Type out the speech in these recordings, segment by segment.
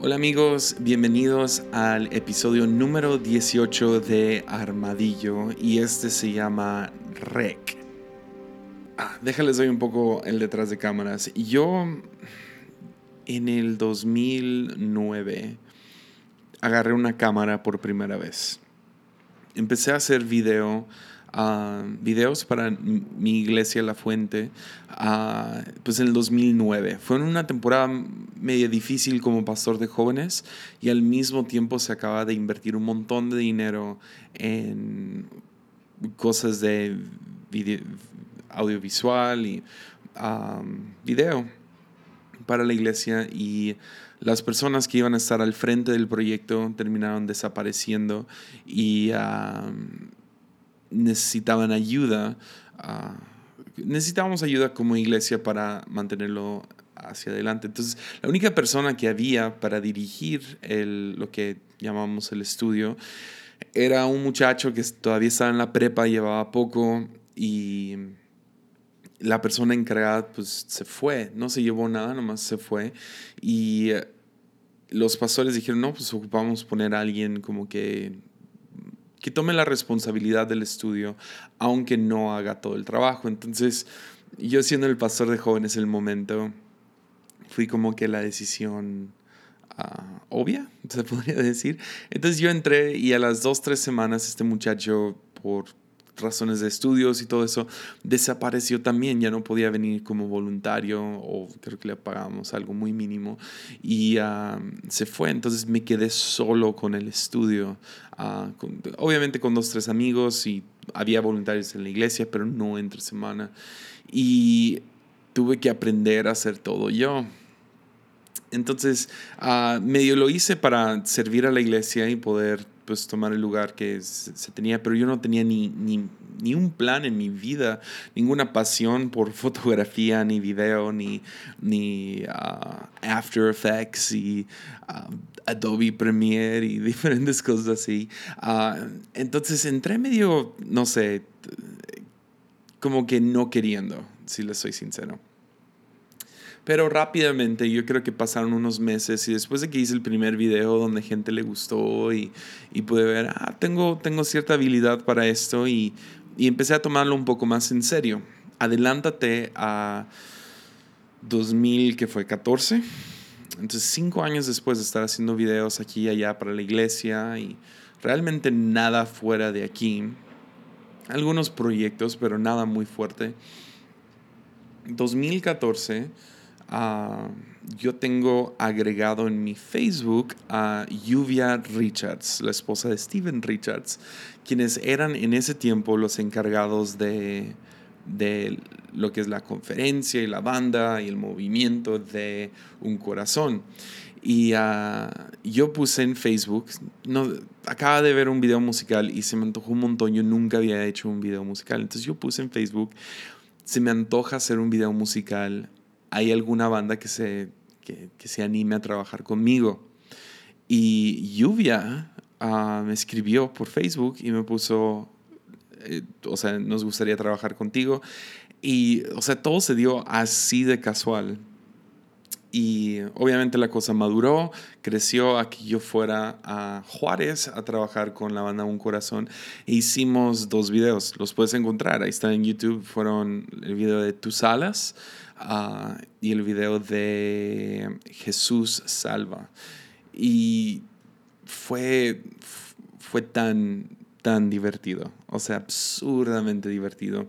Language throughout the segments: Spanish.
Hola amigos, bienvenidos al episodio número 18 de Armadillo y este se llama Rec. Ah, déjales doy un poco el detrás de cámaras. Yo en el 2009 agarré una cámara por primera vez. Empecé a hacer video videos para mi iglesia La Fuente, pues en el 2009. Fue una temporada medio difícil como pastor de jóvenes y al mismo tiempo se acaba de invertir un montón de dinero en cosas de audiovisual y video para la iglesia y las personas que iban a estar al frente del proyecto terminaron desapareciendo y necesitaban ayuda. Uh, necesitábamos ayuda como iglesia para mantenerlo hacia adelante. Entonces, la única persona que había para dirigir el, lo que llamamos el estudio era un muchacho que todavía estaba en la prepa, llevaba poco y la persona encargada pues se fue, no se llevó nada, nomás se fue y eh, los pastores dijeron, no, pues ocupamos poner a alguien como que que tome la responsabilidad del estudio, aunque no haga todo el trabajo. Entonces, yo siendo el pastor de jóvenes en el momento, fui como que la decisión ah, obvia, se podría decir. Entonces yo entré y a las dos, tres semanas este muchacho, por razones de estudios y todo eso, desapareció también, ya no podía venir como voluntario o creo que le pagamos algo muy mínimo y ah, se fue, entonces me quedé solo con el estudio, ah, obviamente con dos, tres amigos y había voluntarios en la iglesia, pero no entre semana y tuve que aprender a hacer todo yo. Entonces, uh, medio lo hice para servir a la iglesia y poder pues tomar el lugar que se, tenía, pero yo no tenía ni, ni, un plan en mi vida, ninguna pasión por fotografía, ni video, ni, ni ah, After Effects y ah, Adobe Premiere y diferentes cosas así. Ah, entonces entré medio, no sé, como que no queriendo, si les soy sincero. Pero rápidamente, yo creo que pasaron unos meses y después de que hice el primer video donde gente le gustó y, y pude ver, ah, tengo, tengo cierta habilidad para esto y, y empecé a tomarlo un poco más en serio. Adelántate a 2000, que fue 14. Entonces, cinco años después de estar haciendo videos aquí y allá para la iglesia y realmente nada fuera de aquí. Algunos proyectos, pero nada muy fuerte. 2014 Ah, yo tengo agregado en mi Facebook a Lluvia Richards, la esposa de Steven Richards, quienes eran en ese tiempo los encargados de, de lo que es la conferencia y la banda y el movimiento de Un Corazón. Y ah, yo puse en Facebook, no, acaba de ver un video musical y se me antojó un montón, yo nunca había hecho un video musical, entonces yo puse en Facebook, se me antoja hacer un video musical hay alguna banda que se, que, se anime a trabajar conmigo. Y Lluvia ah, me escribió por Facebook y me puso, eh, o sea, nos gustaría trabajar contigo. Y, o sea, todo se dio así de casual. Y obviamente la cosa maduró, creció a que yo fuera a Juárez a trabajar con la banda Un Corazón. E hicimos dos videos, los puedes encontrar, ahí están en YouTube. Fueron el video de Tus Alas ah, y el video de Jesús Salva. Y fue, fue tan, tan divertido, o sea, absurdamente divertido.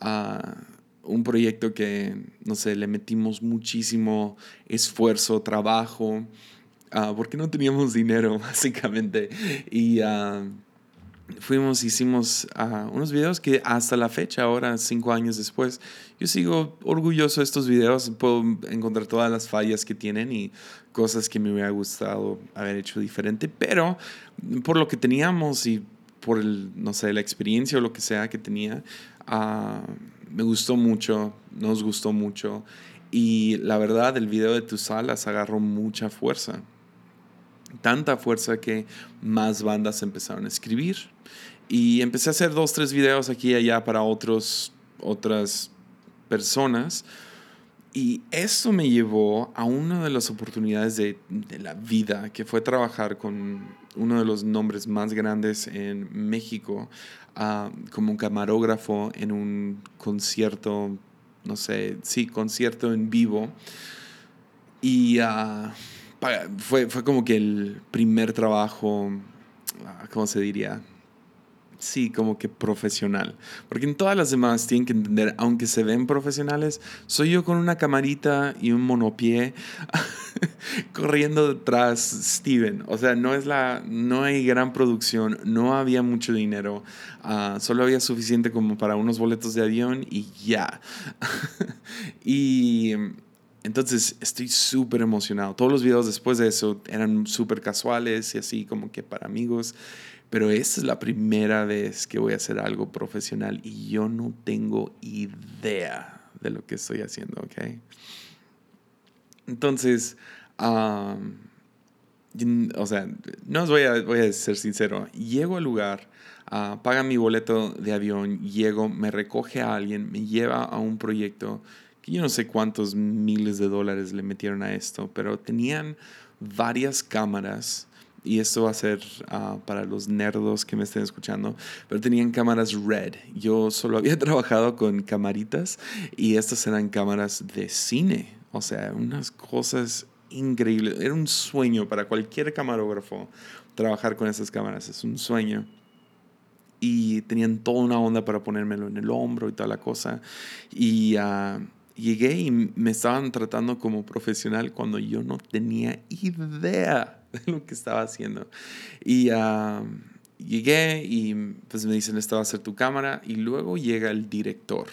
Uh, un proyecto que, no sé, le metimos muchísimo esfuerzo, trabajo, uh, porque no teníamos dinero, básicamente. Y uh, fuimos, hicimos uh, unos videos que hasta la fecha, ahora, cinco años después, yo sigo orgulloso de estos videos. Puedo encontrar todas las fallas que tienen y cosas que me hubiera gustado haber hecho diferente, pero por lo que teníamos y por el, no sé, la experiencia o lo que sea que tenía, me gustó mucho, nos gustó mucho. Y la verdad, el video de tus alas agarró mucha fuerza. Tanta fuerza que más bandas empezaron a escribir. Y empecé a hacer dos, tres videos aquí y allá para otros, otras personas. Y eso me llevó a una de las oportunidades de, de, la vida, que fue trabajar con uno de los nombres más grandes en México, uh, como un camarógrafo en un concierto, no sé, sí, concierto en vivo. Y uh, fue, fue como que el primer trabajo, uh, ¿cómo se diría? Sí, como que profesional. Porque en todas las demás tienen que entender, aunque se ven profesionales, soy yo con una camarita y un monopié corriendo detrás Steven. O sea, no, es la, no hay gran producción, no había mucho dinero, uh, solo había suficiente como para unos boletos de avión y ya. y entonces estoy súper emocionado. Todos los videos después de eso eran súper casuales y así como que para amigos. Pero esta es la primera vez que voy a hacer algo profesional y yo no tengo idea de lo que estoy haciendo, ¿ok? Entonces, o sea, no os voy a, voy a ser sincero, llego al lugar, uh, mi boleto de avión, llego, me recoge a alguien, me lleva a un proyecto que yo no sé cuántos miles de dólares le metieron a esto, pero tenían varias cámaras y esto va a ser ah, para los nerdos que me estén escuchando, pero tenían cámaras RED. Yo solo había trabajado con camaritas y estas eran cámaras de cine, o sea, unas cosas increíbles. Era un sueño para cualquier camarógrafo trabajar con esas cámaras, es un sueño. Y tenían toda una onda para ponérmelo en el hombro y toda la cosa. Y uh, llegué y me estaban tratando como profesional cuando yo no tenía idea de lo que estaba haciendo. Y llegué y pues me dicen, esta va a ser tu cámara. Y luego llega el director.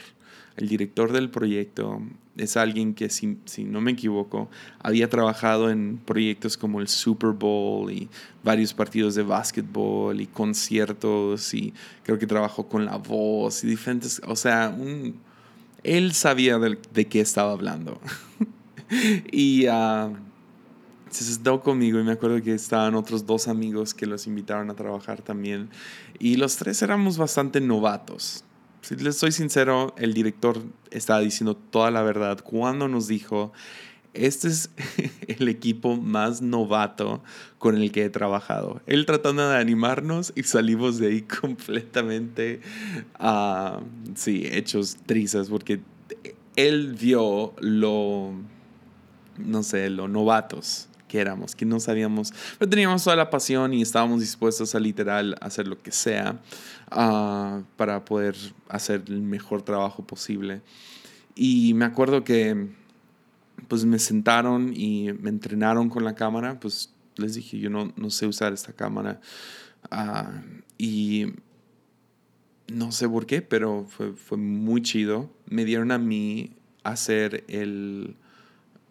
El director del proyecto es alguien que, si, si, no me equivoco, había trabajado en proyectos como el Super Bowl y varios partidos de básquetbol y conciertos y creo que trabajó con la voz y diferentes, o sea, un, él sabía de, de qué estaba hablando. y se sentó conmigo y me acuerdo que estaban otros dos amigos que los invitaron a trabajar también. Y los tres éramos bastante novatos. Si les soy sincero, el director estaba diciendo toda la verdad cuando nos dijo, este es el equipo más novato con el que he trabajado. Él tratando de animarnos y salimos de ahí completamente, uh, sí, hechos trizas, porque él vio lo, no sé, lo novatos que éramos, que no sabíamos, pero teníamos toda la pasión y estábamos dispuestos a literal hacer lo que sea uh, para poder hacer el mejor trabajo posible. Y me acuerdo que pues me sentaron y me entrenaron con la cámara, pues les dije, yo no, no sé usar esta cámara. Uh, y no sé por qué, pero fue, fue muy chido. Me dieron a mí hacer el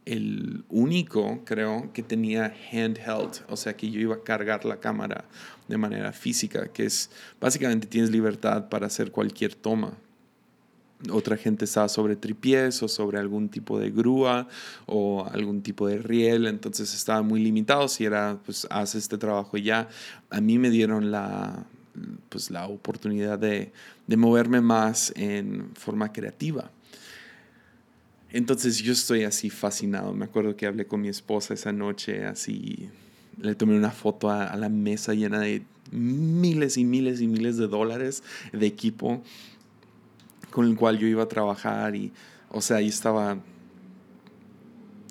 el único, creo, que tenía handheld, o sea que yo iba a cargar la cámara de manera física, que es básicamente tienes libertad para hacer cualquier toma. Otra gente estaba sobre tripiés o sobre algún tipo de grúa o algún tipo de riel, entonces estaba muy limitado si era, pues, haz este trabajo ya. A mí me dieron la, pues, la oportunidad de, de moverme más en forma creativa. Entonces yo estoy así fascinado. Me acuerdo que hablé con mi esposa esa noche, así le tomé una foto a, la mesa llena de miles y miles y miles de dólares de equipo con el cual yo iba a trabajar y, o sea, ahí estaba,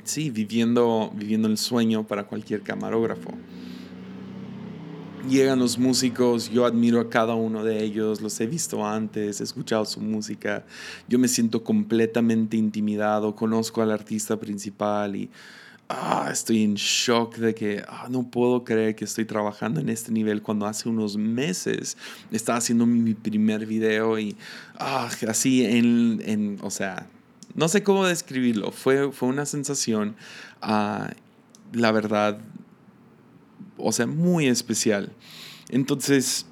sí, viviendo, viviendo el sueño para cualquier camarógrafo llegan los músicos, yo admiro a cada uno de ellos, los he visto antes, he escuchado su música, yo me siento completamente intimidado, conozco al artista principal y ah, estoy en shock de que ah, no puedo creer que estoy trabajando en este nivel cuando hace unos meses estaba haciendo mi primer video y ah, así en, en, o sea, no sé cómo describirlo, fue, fue una sensación, la verdad, o sea, muy especial. Entonces,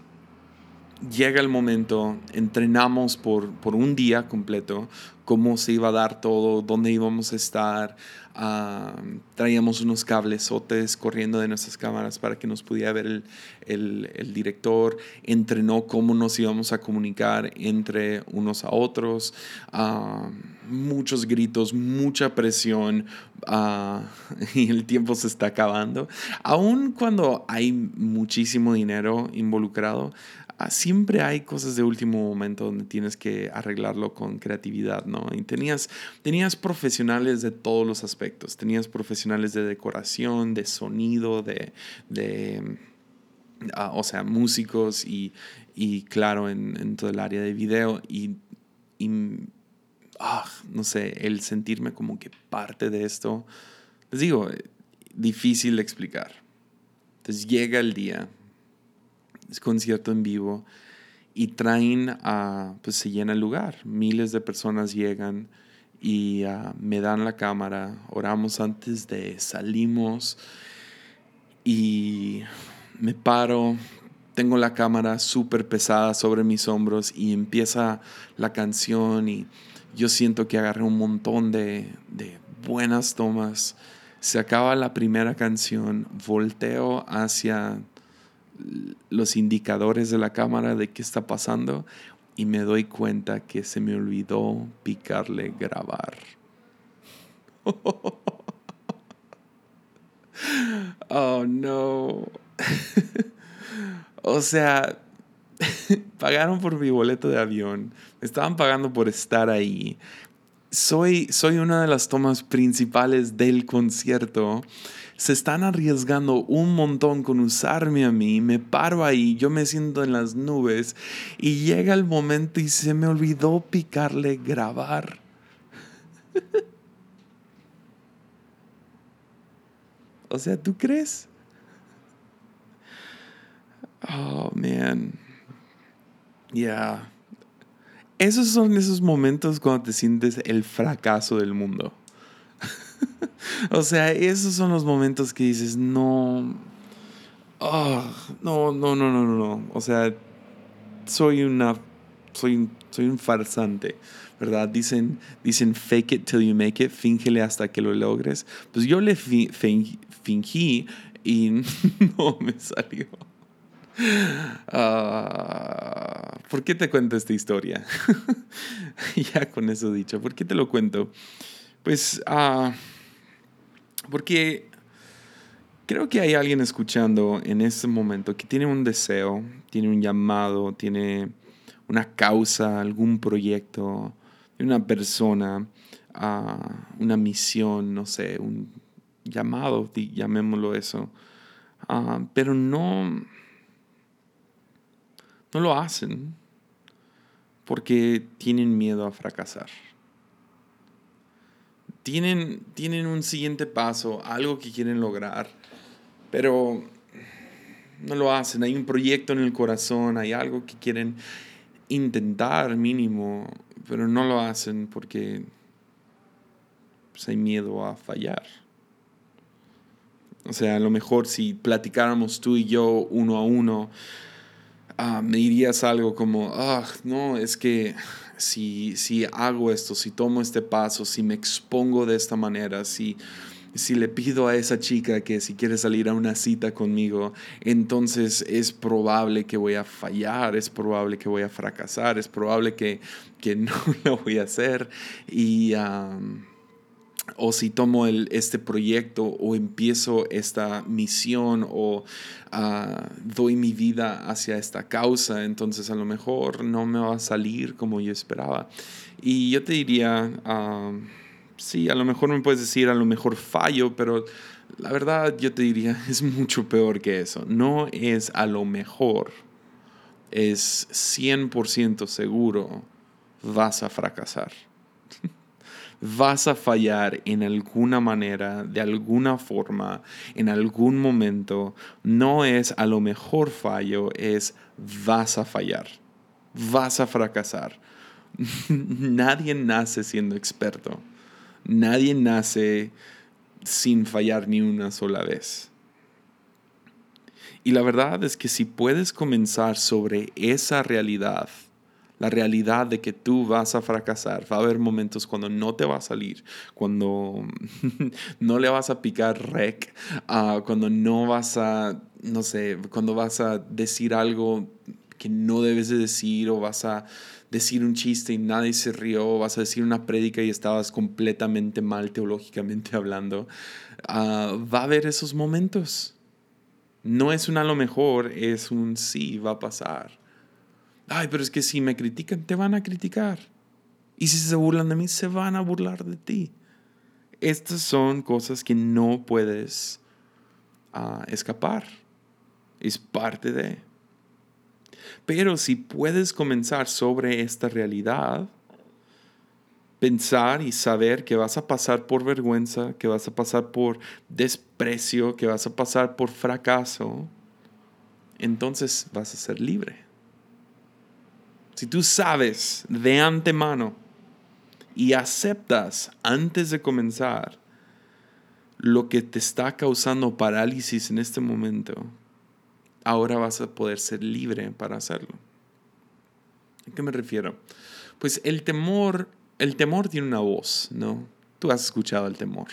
llega el momento, entrenamos por, por un día completo, cómo se iba a dar todo, dónde íbamos a estar. Ah, traíamos unos cablesotes corriendo de nuestras cámaras para que nos pudiera ver el, el, director. Entrenó cómo nos íbamos a comunicar entre unos a otros. Ah, muchos gritos, mucha presión uh, y el tiempo se está acabando. Aún cuando hay muchísimo dinero involucrado, uh, siempre hay cosas de último momento donde tienes que arreglarlo con creatividad, ¿no? Y tenías, tenías profesionales de todos los aspectos, tenías profesionales de decoración, de sonido, de... de uh, o sea, músicos y, y claro, en, en, todo el área de video. Y, y Ah, no sé, el sentirme como que parte de esto, les digo, difícil de explicar. Entonces llega el día, concierto en vivo y traen a, pues se llena el lugar, miles de personas llegan y uh, me dan la cámara, oramos antes de salimos y me paro, tengo la cámara súper pesada sobre mis hombros y empieza la canción y yo siento que agarré un montón de, de buenas tomas. Se acaba la primera canción, volteo hacia los indicadores de la cámara de qué está pasando y me doy cuenta que se me olvidó picarle grabar. Oh no. o sea, pagaron por mi boleto de avión, estaban pagando por estar ahí. Soy, soy una de las tomas principales del concierto. Se están arriesgando un montón con usarme a mí. Me paro ahí, yo me siento en las nubes y llega el momento y se me olvidó picarle grabar. o sea, ¿tú crees? Oh, man. Ya. Esos son esos momentos cuando te sientes el fracaso del mundo. o sea, esos son los momentos que dices, no, oh, no, no, no, no, no. O sea, soy una, soy, soy un farsante, ¿verdad? Dicen, dicen fake it till you make it, fíngele hasta que lo logres. Pues yo le fingí y no me salió. Ah, ¿Por qué te cuento esta historia? ya con eso dicho, ¿por qué te lo cuento? Pues uh, porque creo que hay alguien escuchando en este momento que tiene un deseo, tiene un llamado, tiene una causa, algún proyecto, una persona, uh, una misión, no sé, un llamado, llamémoslo eso, pero no no lo hacen porque tienen miedo a fracasar. Tienen, tienen un siguiente paso, algo que quieren lograr, pero no lo hacen. Hay un proyecto en el corazón, hay algo que quieren intentar mínimo, pero no lo hacen porque pues, hay miedo a fallar. O sea, a lo mejor si platicáramos tú y yo uno a uno, Ah, me dirías algo como, ah, no, es que si, si hago esto, si tomo este paso, si me expongo de esta manera, si, si le pido a esa chica que si quiere salir a una cita conmigo, entonces es probable que voy a fallar, es probable que voy a fracasar, es probable que, que no lo voy a hacer. Y o si tomo este proyecto o empiezo esta misión o ah, doy mi vida hacia esta causa, entonces a lo mejor no me va a salir como yo esperaba. Y yo te diría, uh, sí, a lo mejor me puedes decir, a lo mejor fallo, pero la verdad yo te diría, es mucho peor que eso. No es a lo mejor, es 100% seguro vas a fracasar vas a fallar en alguna manera, de alguna forma, en algún momento. No es a lo mejor fallo, es vas a fallar, vas a fracasar. Nadie nace siendo experto. Nadie nace sin fallar ni una sola vez. Y la verdad es que si puedes comenzar sobre esa realidad, la realidad de que tú vas a fracasar, va a haber momentos cuando no te va a salir, cuando no le vas a picar rec, ah, cuando no vas a, no sé, cuando vas a decir algo que no debes de decir o vas a decir un chiste y nadie se rió, o vas a decir una prédica y estabas completamente mal teológicamente hablando, ah, va a haber esos momentos. No es un a lo mejor, es un sí, va a pasar. Ay, pero es que si me critican, te van a criticar. Y si se burlan de mí, se van a burlar de ti. Estas son cosas que no puedes ah, escapar. Es parte de. Pero si puedes comenzar sobre esta realidad, pensar y saber que vas a pasar por vergüenza, que vas a pasar por desprecio, que vas a pasar por fracaso, entonces vas a ser libre. Si tú sabes de antemano y aceptas antes de comenzar lo que te está causando parálisis en este momento, ahora vas a poder ser libre para hacerlo. ¿A qué me refiero? Pues el temor el temor tiene una voz, ¿no? Tú has escuchado el temor.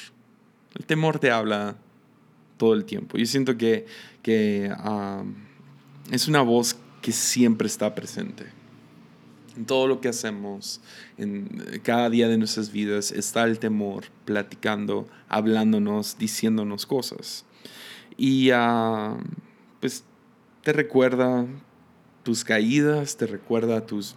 El temor te habla todo el tiempo. Yo siento que, es una voz que siempre está presente. En todo lo que hacemos, en cada día de nuestras vidas, está el temor platicando, hablándonos, diciéndonos cosas. Y pues te recuerda tus caídas, te recuerda tus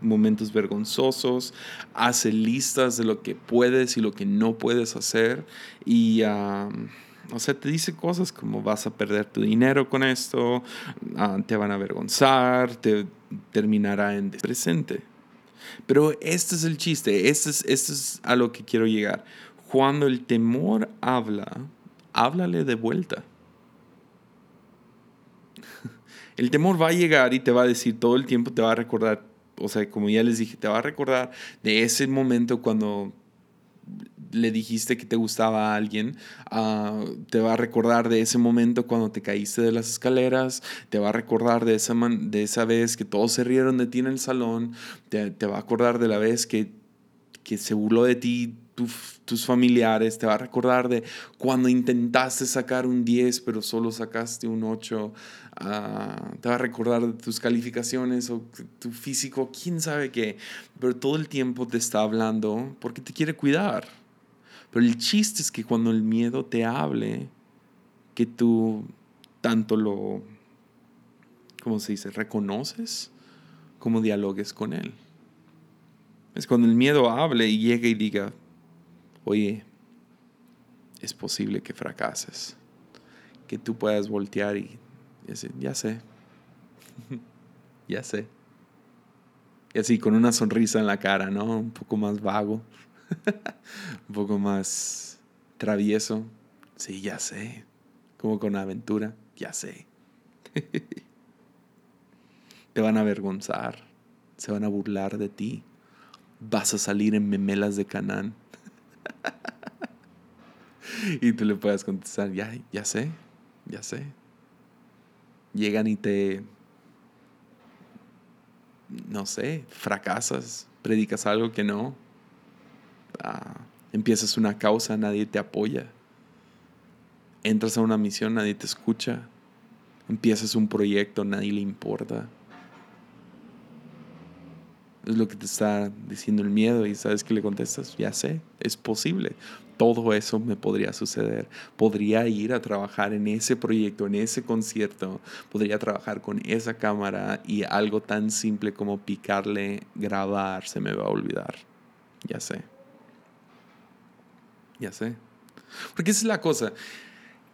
momentos vergonzosos, hace listas de lo que puedes y lo que no puedes hacer y, o sea, te dice cosas como vas a perder tu dinero con esto, ah, te van a avergonzar, te terminará en presente. Pero este es el chiste, este es, este es a lo que quiero llegar. Cuando el temor habla, háblale de vuelta. El temor va a llegar y te va a decir todo el tiempo, te va a recordar o sea, como ya les dije, te va a recordar de ese momento cuando le dijiste que te gustaba a alguien, ah, te va a recordar de ese momento cuando te caíste de las escaleras, te va a recordar de esa, de esa vez que todos se rieron de ti en el salón, te, te va a acordar de la vez que, que se burló de ti tus familiares, te va a recordar de cuando intentaste sacar un 10 pero solo sacaste un 8, Ah, te va a recordar de tus calificaciones o tu físico, quién sabe qué, pero todo el tiempo te está hablando porque te quiere cuidar. Pero el chiste es que cuando el miedo te hable, que tú tanto lo, ¿cómo se dice?, reconoces como dialogues con él. Es cuando el miedo hable y llegue y diga, oye, es posible que fracases, que tú puedas voltear y así, ya sé. ya sé. Y así, con una sonrisa en la cara, ¿no? Un poco más vago. un poco más travieso. Sí, ya sé. Como con aventura. Ya sé. Te van a avergonzar. Se van a burlar de ti. Vas a salir en memelas de Canaán. y tú le puedes contestar, ya, ya sé, ya sé llegan y te, no sé, fracasas, predicas algo que no, empiezas una causa, nadie te apoya, entras a una misión, nadie te escucha, empiezas un proyecto, nadie le importa. Es lo que te está diciendo el miedo y sabes que le contestas, ya sé, es posible todo eso me podría suceder. Podría ir a trabajar en ese proyecto, en ese concierto, podría trabajar con esa cámara y algo tan simple como picarle, grabar, se me va a olvidar. Ya sé. Ya sé. Porque esa es la cosa.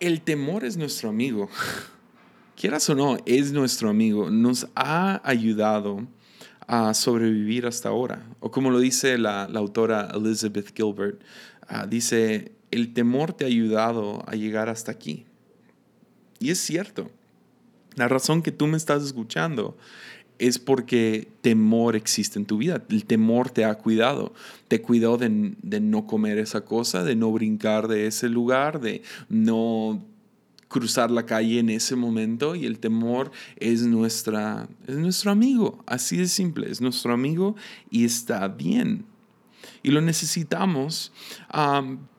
El temor es nuestro amigo. Quieras o no, es nuestro amigo. Nos ha ayudado a sobrevivir hasta ahora. O como lo dice la, la autora Elizabeth Gilbert, Ah, dice, el temor te ha ayudado a llegar hasta aquí. Y es cierto. La razón que tú me estás escuchando es porque temor existe en tu vida. El temor te ha cuidado. Te cuidó de, de no comer esa cosa, de no brincar de ese lugar, de no cruzar la calle en ese momento y el temor es, nuestra, es nuestro amigo, así de simple, es nuestro amigo y está bien. Y lo necesitamos,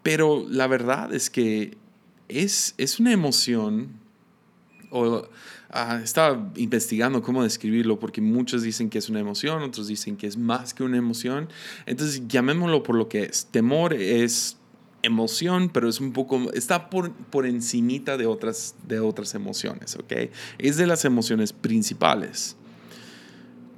pero la verdad es que es, es una emoción, o ah, estaba investigando cómo describirlo, porque muchos dicen que es una emoción, otros dicen que es más que una emoción, entonces llamémoslo por lo que es. Temor es emoción, pero es un poco, está por, por encimita de otras, de otras emociones, ¿ok? Es de las emociones principales.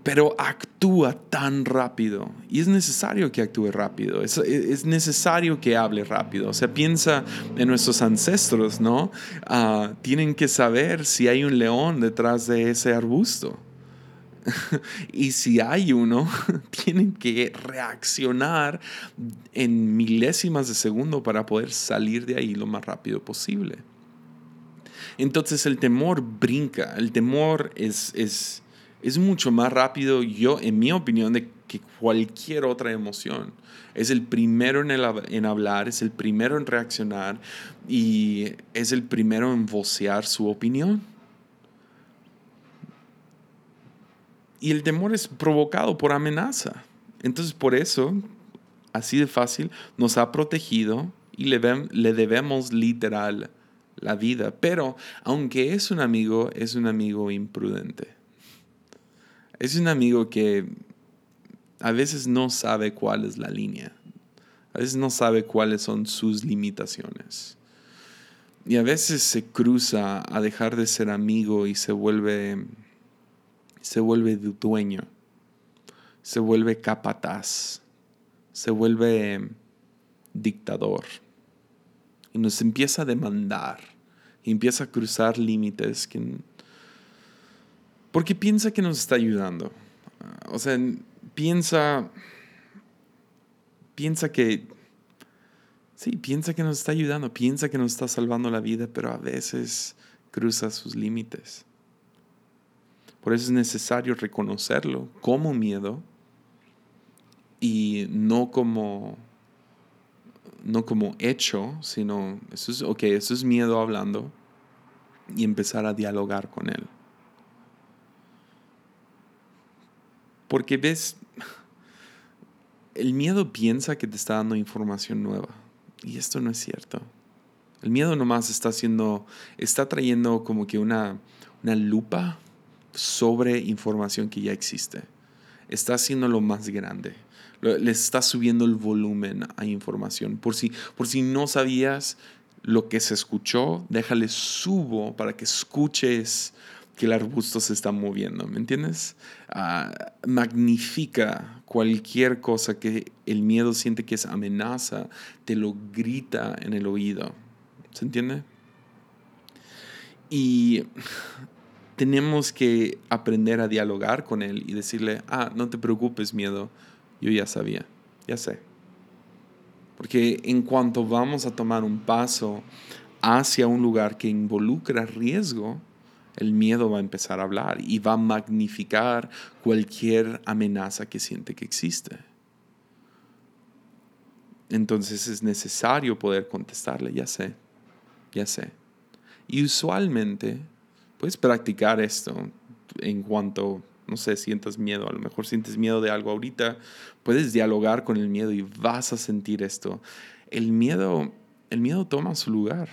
Pero actúa tan rápido y es necesario que actúe rápido, es, es necesario que hable rápido. O sea, piensa en nuestros ancestros, ¿no? Ah, tienen que saber si hay un león detrás de ese arbusto. y si hay uno, tienen que reaccionar en milésimas de segundo para poder salir de ahí lo más rápido posible. Entonces el temor brinca, el temor es, es, es mucho más rápido, yo, en mi opinión, de que cualquier otra emoción. Es el primero en, hablar, es el primero en reaccionar y es el primero en vocear su opinión. Y el temor es provocado por amenaza. Entonces por eso, así de fácil, nos ha protegido y le, le debemos literal la vida. Pero aunque es un amigo, es un amigo imprudente. Es un amigo que a veces no sabe cuál es la línea. A veces no sabe cuáles son sus limitaciones. Y a veces se cruza a dejar de ser amigo y se vuelve se vuelve dueño, se vuelve capataz, se vuelve dictador y nos empieza a demandar y empieza a cruzar límites que, porque piensa que nos está ayudando. O sea, piensa, piensa que, sí, piensa que nos está ayudando, piensa que nos está salvando la vida, pero a veces cruza sus límites. Por eso es necesario reconocerlo como miedo y no como, no como hecho, sino eso es, ok, eso es miedo hablando y empezar a dialogar con él. Porque ves, el miedo piensa que te está dando información nueva y esto no es cierto. El miedo nomás está haciendo, está trayendo como que una, una lupa sobre información que ya existe. Está haciendo lo más grande. Le está subiendo el volumen a información. Por si, por si no sabías lo que se escuchó, déjale subo para que escuches que el arbusto se está moviendo, ¿me entiendes? Ah, magnifica cualquier cosa que el miedo siente que es amenaza, te lo grita en el oído, ¿se entiende? Y tenemos que aprender a dialogar con él y decirle, ah, no te preocupes, miedo, yo ya sabía, ya sé. Porque en cuanto vamos a tomar un paso hacia un lugar que involucra riesgo, el miedo va a empezar a hablar y va a magnificar cualquier amenaza que siente que existe. Entonces es necesario poder contestarle, ya sé, ya sé. Y usualmente puedes practicar esto en cuanto, no sé, sientas miedo, a lo mejor sientes miedo de algo ahorita, puedes dialogar con el miedo y vas a sentir esto. El miedo, el miedo toma su lugar,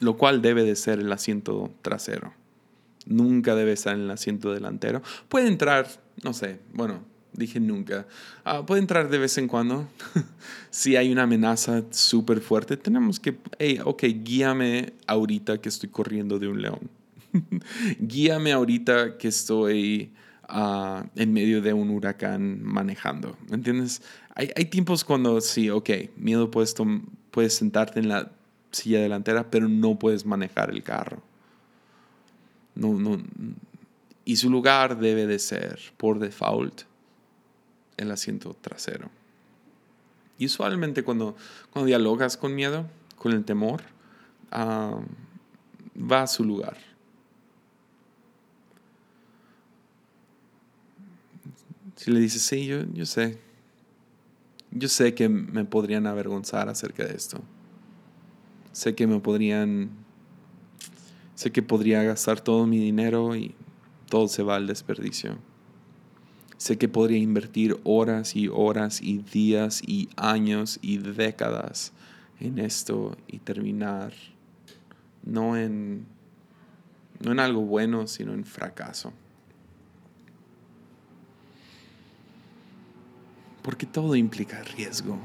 lo cual debe de ser el asiento trasero. Nunca debe estar en el asiento delantero. Puede entrar, no sé, bueno, dije nunca. Ah, puede entrar de vez en cuando. si hay una amenaza súper fuerte, tenemos que, hey, ok, guíame ahorita que estoy corriendo de un león. guíame ahorita que estoy ah, en medio de un huracán manejando. ¿Me entiendes? Hay, hay tiempos cuando sí, ok, miedo puedes, puedes sentarte en la silla delantera, pero no puedes manejar el carro. No, no, y su lugar debe de ser, por default, el asiento trasero. Y usualmente cuando, cuando dialogas con miedo, con el temor, va a su lugar. Si le dices, sí, yo, yo sé, yo sé que me podrían avergonzar acerca de esto. Sé que me podrían... Sé que podría gastar todo mi dinero y todo se va al desperdicio. Sé que podría invertir horas y horas y días y años y décadas en esto y terminar no en, no en algo bueno, sino en fracaso. Porque todo implica riesgo.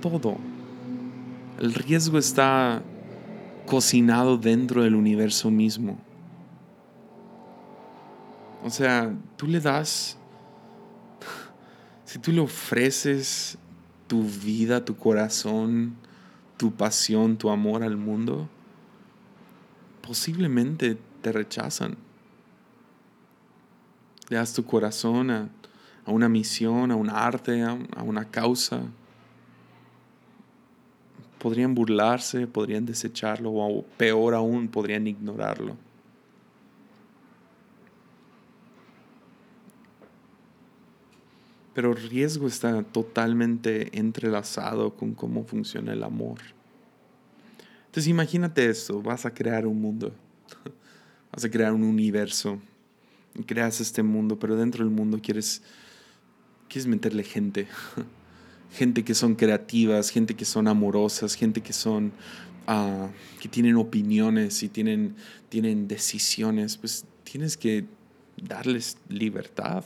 Todo. El riesgo está cocinado dentro del universo mismo. O sea, tú le das, si tú le ofreces tu vida, tu corazón, tu pasión, tu amor al mundo, posiblemente te rechazan. Le das tu corazón a, una misión, a un arte, a, a una causa. Podrían burlarse, podrían desecharlo o peor aún, podrían ignorarlo. Pero riesgo está totalmente entrelazado con cómo funciona el amor. Entonces imagínate esto, vas a crear un mundo, vas a crear un universo, creas este mundo, pero dentro del mundo quieres, quieres meterle gente, gente que son creativas, gente que son amorosas, gente que son, uh, que tienen opiniones y tienen, tienen decisiones, pues tienes que darles libertad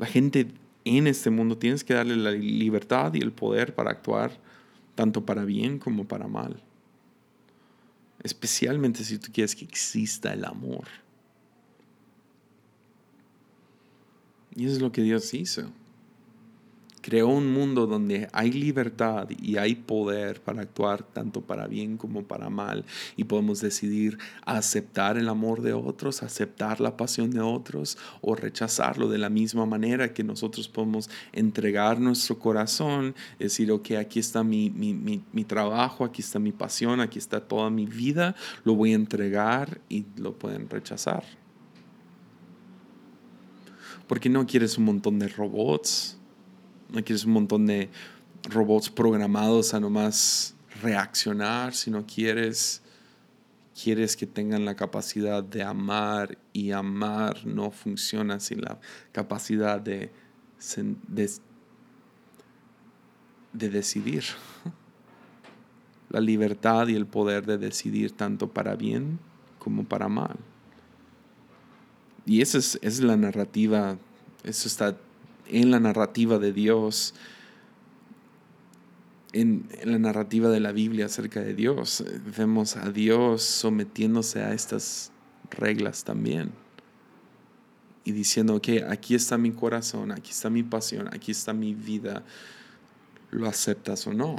la gente en este mundo tienes que darle la libertad y el poder para actuar tanto para bien como para mal. Especialmente si tú quieres que exista el amor. Y eso es lo que Dios hizo creó un mundo donde hay libertad y hay poder para actuar tanto para bien como para mal y podemos decidir aceptar el amor de otros, aceptar la pasión de otros o rechazarlo de la misma manera que nosotros podemos entregar nuestro corazón, decir, ok, aquí está mi, mi trabajo, aquí está mi pasión, aquí está toda mi vida, lo voy a entregar y lo pueden rechazar. Porque no quieres un montón de robots no quieres un montón de robots programados a nomás reaccionar, sino quieres, quieres que tengan la capacidad de amar y amar no funciona sin la capacidad de, de, de decidir. La libertad y el poder de decidir tanto para bien como para mal. Y esa es, esa es la narrativa, eso está en la narrativa de Dios, en, la narrativa de la Biblia acerca de Dios. Vemos a Dios sometiéndose a estas reglas también. Y diciendo, ok, aquí está mi corazón, aquí está mi pasión, aquí está mi vida. ¿Lo aceptas o no?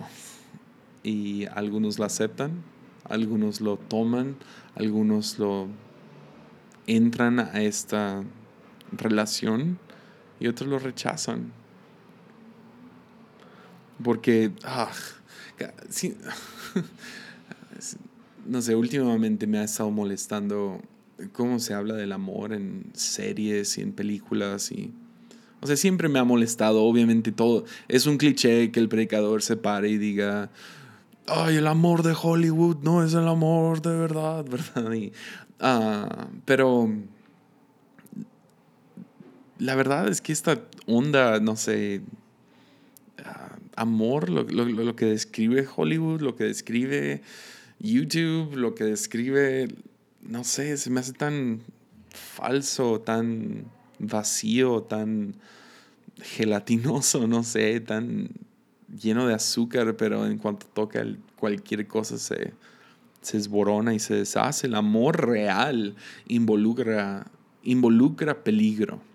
Y algunos lo aceptan, algunos lo toman, algunos lo entran a esta relación y otros lo rechazan. Porque, ah, no sé, últimamente me ha estado molestando cómo se habla del amor en series y en películas y... O sea, siempre me ha molestado, obviamente todo. Es un cliché que el predicador se pare y diga, ay, el amor de Hollywood no es el amor de verdad, ¿verdad? Y, ah, pero la verdad es que esta onda, no sé, ah, amor, lo, que describe Hollywood, lo que describe YouTube, lo que describe, no sé, se me hace tan falso, tan vacío, tan gelatinoso, no sé, tan lleno de azúcar, pero en cuanto toca cualquier cosa se, se esborona y se deshace. El amor real involucra, involucra peligro.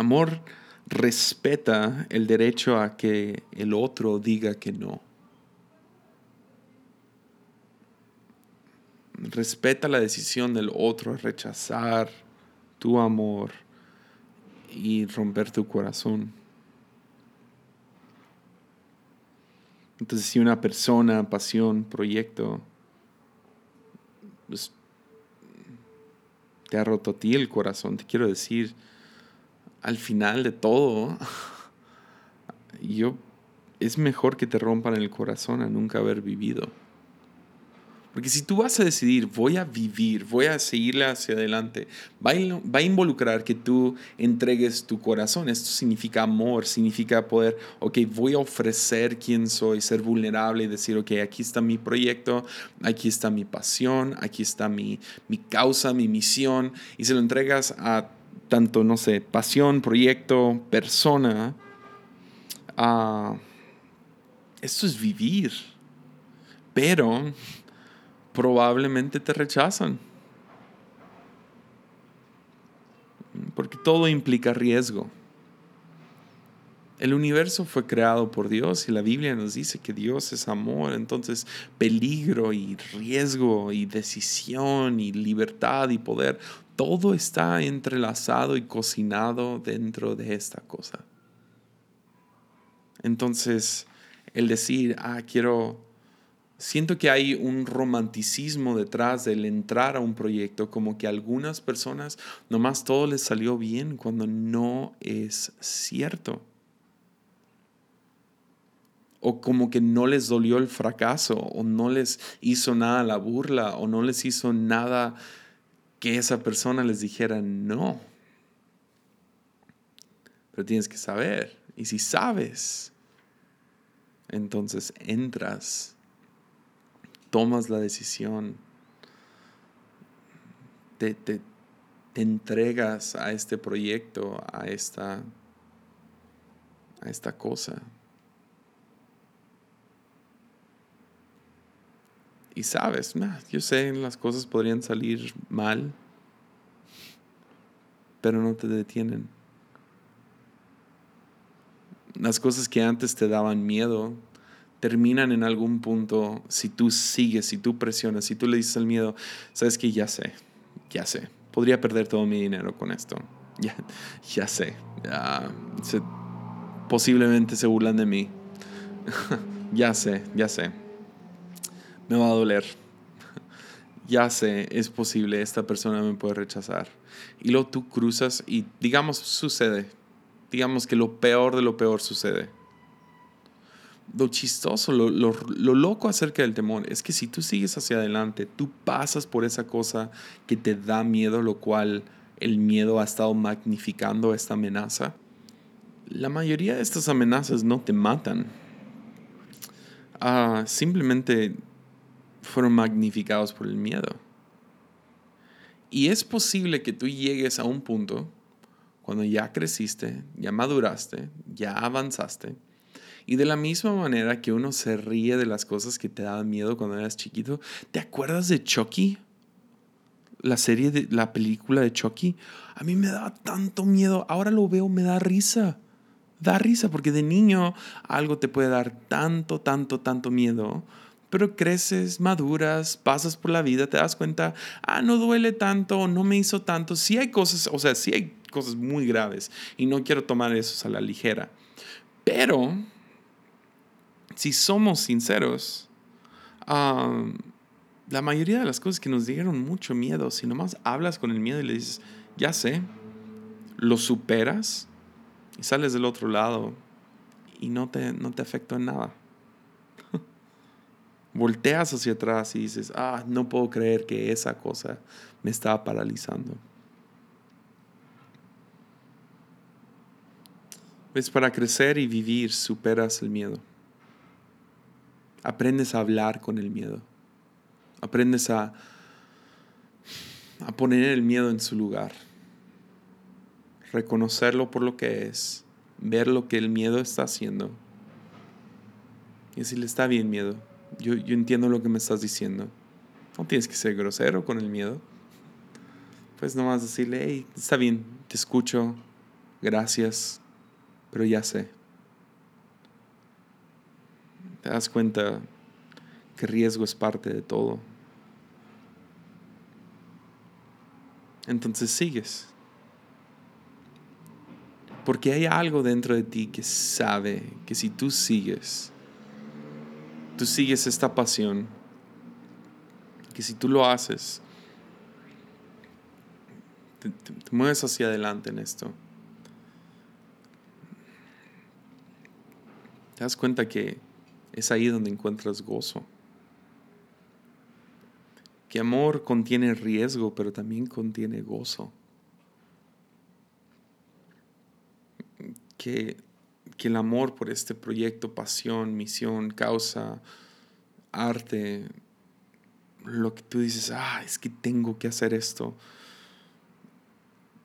Amor respeta el derecho a que el otro diga que no. Respeta la decisión del otro a rechazar tu amor y romper tu corazón. Entonces, si una persona, pasión, proyecto, pues, te ha roto a ti el corazón, te quiero decir, al final de todo, yo es mejor que te rompan el corazón a nunca haber vivido. Porque si tú vas a decidir, voy a vivir, voy a seguirle hacia adelante, va a, involucrar que tú entregues tu corazón. Esto significa amor, significa poder, ok, voy a ofrecer quién soy, ser vulnerable y decir, ok, aquí está mi proyecto, aquí está mi pasión, aquí está mi, mi causa, mi misión, y se lo entregas a tanto, no sé, pasión, proyecto, persona. Uh, esto es vivir. Pero probablemente te rechazan. Porque todo implica riesgo. El universo fue creado por Dios y la Biblia nos dice que Dios es amor, entonces peligro y riesgo y decisión y libertad y poder, todo está entrelazado y cocinado dentro de esta cosa. Entonces, el decir, ah, quiero siento que hay un romanticismo detrás del entrar a un proyecto, como que a algunas personas nomás todo les salió bien cuando no es cierto. O como que no les dolió el fracaso, o no les hizo nada la burla, o no les hizo nada que esa persona les dijera no. Pero tienes que saber, y si sabes, entonces entras tomas la decisión, te, te, entregas a este proyecto, a esta, a esta cosa. Y sabes, yo sé, las cosas podrían salir mal, pero no te detienen. Las cosas que antes te daban miedo, terminan en algún punto si tú sigues, si tú presionas, si tú le dices al miedo, sabes que ya sé, ya sé, podría perder todo mi dinero con esto, ya, ya sé, posiblemente se burlan de mí, ya sé, ya sé, me va a doler, ya sé, es posible, esta persona me puede rechazar. Y luego tú cruzas y digamos sucede, digamos que lo peor de lo peor sucede lo chistoso, lo, loco acerca del temor es que si tú sigues hacia adelante, tú pasas por esa cosa que te da miedo, lo cual el miedo ha estado magnificando esta amenaza. La mayoría de estas amenazas no te matan. Ah, simplemente fueron magnificados por el miedo. Y es posible que tú llegues a un punto cuando ya creciste, ya maduraste, ya avanzaste, y de la misma manera que uno se ríe de las cosas que te daban miedo cuando eras chiquito, ¿te acuerdas de Chucky? La serie de la película de Chucky. A mí me daba tanto miedo. Ahora lo veo, me da risa. Da risa porque de niño algo te puede dar tanto, tanto, tanto miedo. Pero creces, maduras, pasas por la vida, te das cuenta, ah, no duele tanto, no me hizo tanto. Sí hay cosas, o sea, sí hay cosas muy graves y no quiero tomar eso a la ligera. Pero si somos sinceros, la mayoría de las cosas que nos dieron mucho miedo, si nomás hablas con el miedo y le dices, ya sé, lo superas y sales del otro lado y no te, no te afectó en nada. Volteas hacia atrás y dices, ah, no puedo creer que esa cosa me estaba paralizando. ¿Ves? Para crecer y vivir superas el miedo. Aprendes a hablar con el miedo. Aprendes a, a poner el miedo en su lugar. Reconocerlo por lo que es. Ver lo que el miedo está haciendo. Y decirle, está bien miedo. Yo, yo entiendo lo que me estás diciendo. No tienes que ser grosero con el miedo. Pues nomás decirle, hey, está bien, te escucho, gracias, pero ya sé te das cuenta que riesgo es parte de todo. Entonces sigues. Porque hay algo dentro de ti que sabe que si tú sigues, tú sigues esta pasión, que si tú lo haces, te, mueves hacia adelante en esto. te das cuenta que es ahí donde encuentras gozo. Que amor contiene riesgo, pero también contiene gozo. Que, que el amor por este proyecto, pasión, misión, causa, arte, lo que tú dices, ah, es que tengo que hacer esto,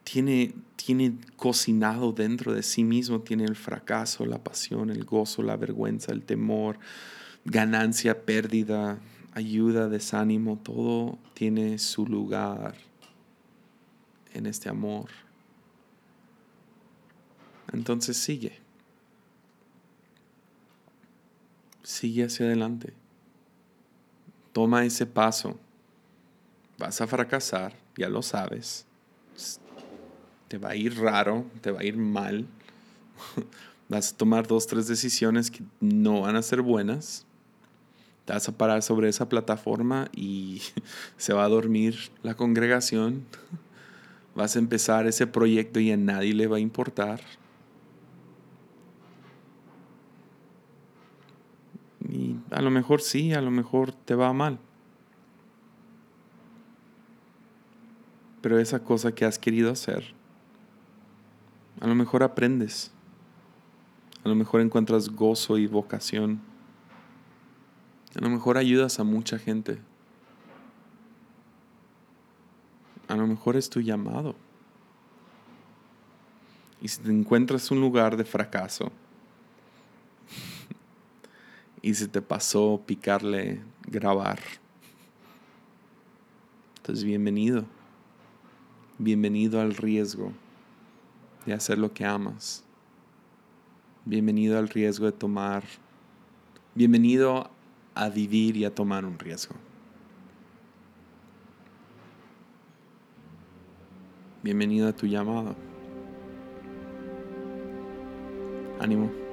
tiene, tiene cocinado dentro de sí mismo, tiene el fracaso, la pasión, el gozo, la vergüenza, el temor, ganancia, pérdida, ayuda, desánimo, todo tiene su lugar en este amor. Entonces sigue. Sigue hacia adelante. Toma ese paso. Vas a fracasar, ya lo sabes. Te va a ir raro, te va a ir mal. Vas a tomar dos, tres decisiones que no van a ser buenas te vas a parar sobre esa plataforma y se va a dormir la congregación. Vas a empezar ese proyecto y a nadie le va a importar. Y a lo mejor sí, a lo mejor te va mal. Pero esa cosa que has querido hacer, a lo mejor aprendes. A lo mejor encuentras gozo y vocación. A lo mejor ayudas a mucha gente. A lo mejor es tu llamado. Y si te encuentras un lugar de fracaso y si te pasó picarle grabar, entonces bienvenido. Bienvenido al riesgo de hacer lo que amas. Bienvenido al riesgo de tomar. Bienvenido a vivir y a tomar un riesgo. Bienvenido a tu llamado. Ánimo.